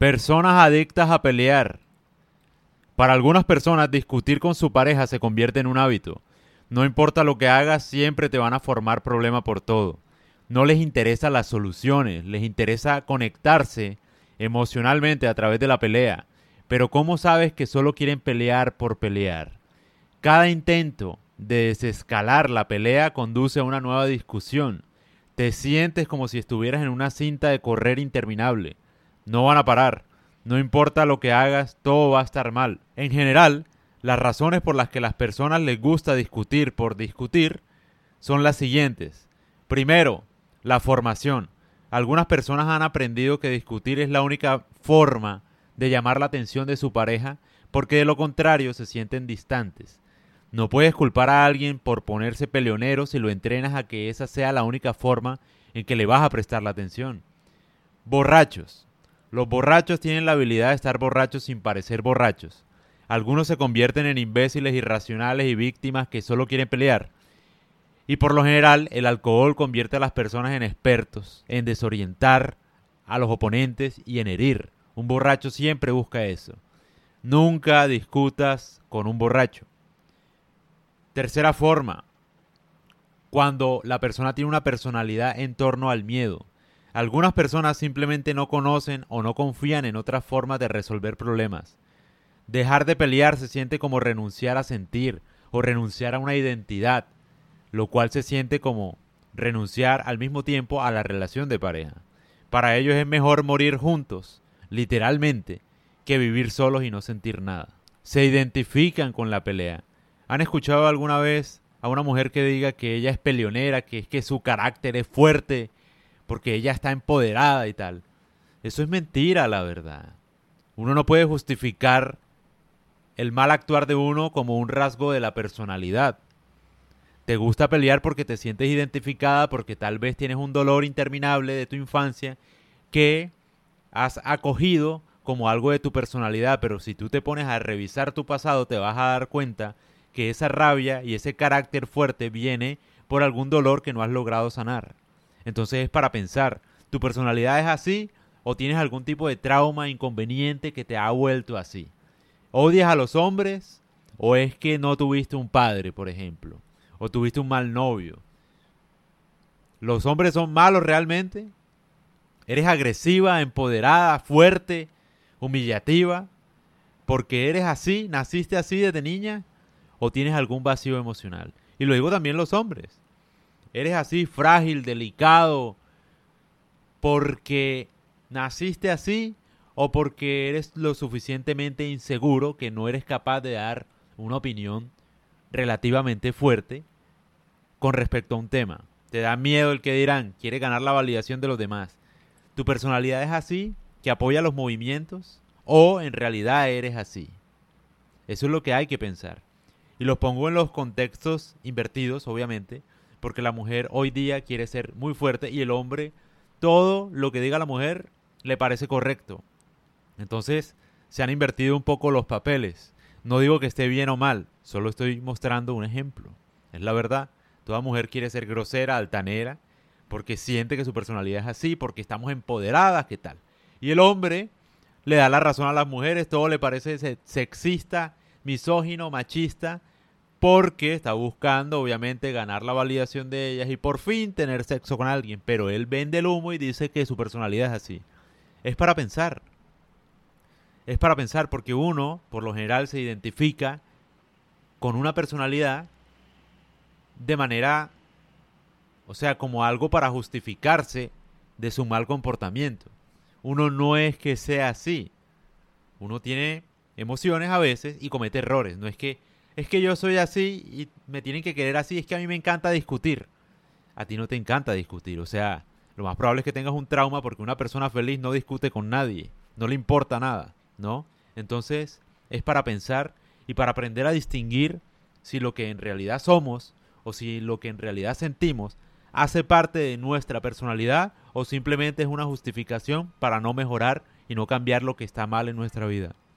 Personas adictas a pelear. Para algunas personas discutir con su pareja se convierte en un hábito. No importa lo que hagas, siempre te van a formar problema por todo. No les interesa las soluciones, les interesa conectarse emocionalmente a través de la pelea. Pero ¿cómo sabes que solo quieren pelear por pelear? Cada intento de desescalar la pelea conduce a una nueva discusión. Te sientes como si estuvieras en una cinta de correr interminable. No van a parar. No importa lo que hagas, todo va a estar mal. En general, las razones por las que las personas les gusta discutir por discutir son las siguientes. Primero, la formación. Algunas personas han aprendido que discutir es la única forma de llamar la atención de su pareja porque de lo contrario se sienten distantes. No puedes culpar a alguien por ponerse peleonero si lo entrenas a que esa sea la única forma en que le vas a prestar la atención. Borrachos. Los borrachos tienen la habilidad de estar borrachos sin parecer borrachos. Algunos se convierten en imbéciles irracionales y víctimas que solo quieren pelear. Y por lo general, el alcohol convierte a las personas en expertos, en desorientar a los oponentes y en herir. Un borracho siempre busca eso. Nunca discutas con un borracho. Tercera forma, cuando la persona tiene una personalidad en torno al miedo. Algunas personas simplemente no conocen o no confían en otras formas de resolver problemas. Dejar de pelear se siente como renunciar a sentir o renunciar a una identidad, lo cual se siente como renunciar al mismo tiempo a la relación de pareja. Para ellos es mejor morir juntos, literalmente, que vivir solos y no sentir nada. Se identifican con la pelea. ¿Han escuchado alguna vez a una mujer que diga que ella es peleonera, que es que su carácter es fuerte, porque ella está empoderada y tal? Eso es mentira, la verdad. Uno no puede justificar el mal actuar de uno como un rasgo de la personalidad. Te gusta pelear porque te sientes identificada, porque tal vez tienes un dolor interminable de tu infancia que has acogido como algo de tu personalidad, pero si tú te pones a revisar tu pasado te vas a dar cuenta que esa rabia y ese carácter fuerte viene por algún dolor que no has logrado sanar. Entonces es para pensar, ¿tu personalidad es así o tienes algún tipo de trauma inconveniente que te ha vuelto así? ¿Odias a los hombres o es que no tuviste un padre, por ejemplo? ¿O tuviste un mal novio? ¿Los hombres son malos realmente? ¿Eres agresiva, empoderada, fuerte, humillativa? ¿Porque eres así? ¿Naciste así desde niña? ¿O tienes algún vacío emocional? Y lo digo también los hombres. ¿Eres así frágil, delicado, porque naciste así o porque eres lo suficientemente inseguro que no eres capaz de dar una opinión relativamente fuerte con respecto a un tema. Te da miedo el que dirán, quiere ganar la validación de los demás. ¿Tu personalidad es así, que apoya los movimientos? ¿O en realidad eres así? Eso es lo que hay que pensar. Y los pongo en los contextos invertidos, obviamente, porque la mujer hoy día quiere ser muy fuerte y el hombre, todo lo que diga la mujer le parece correcto. Entonces, se han invertido un poco los papeles. No digo que esté bien o mal, solo estoy mostrando un ejemplo. Es la verdad. Toda mujer quiere ser grosera, altanera, porque siente que su personalidad es así, porque estamos empoderadas, ¿qué tal? Y el hombre le da la razón a las mujeres, todo le parece sexista, misógino, machista, porque está buscando obviamente ganar la validación de ellas y por fin tener sexo con alguien, pero él vende el humo y dice que su personalidad es así. Es para pensar. Es para pensar porque uno, por lo general, se identifica con una personalidad de manera o sea, como algo para justificarse de su mal comportamiento. Uno no es que sea así. Uno tiene emociones a veces y comete errores. No es que es que yo soy así y me tienen que querer así. Es que a mí me encanta discutir. A ti no te encanta discutir. O sea, lo más probable es que tengas un trauma porque una persona feliz no discute con nadie. No le importa nada, ¿no? Entonces, es para pensar y para aprender a distinguir si lo que en realidad somos o si lo que en realidad sentimos hace parte de nuestra personalidad o simplemente es una justificación para no mejorar y no cambiar lo que está mal en nuestra vida.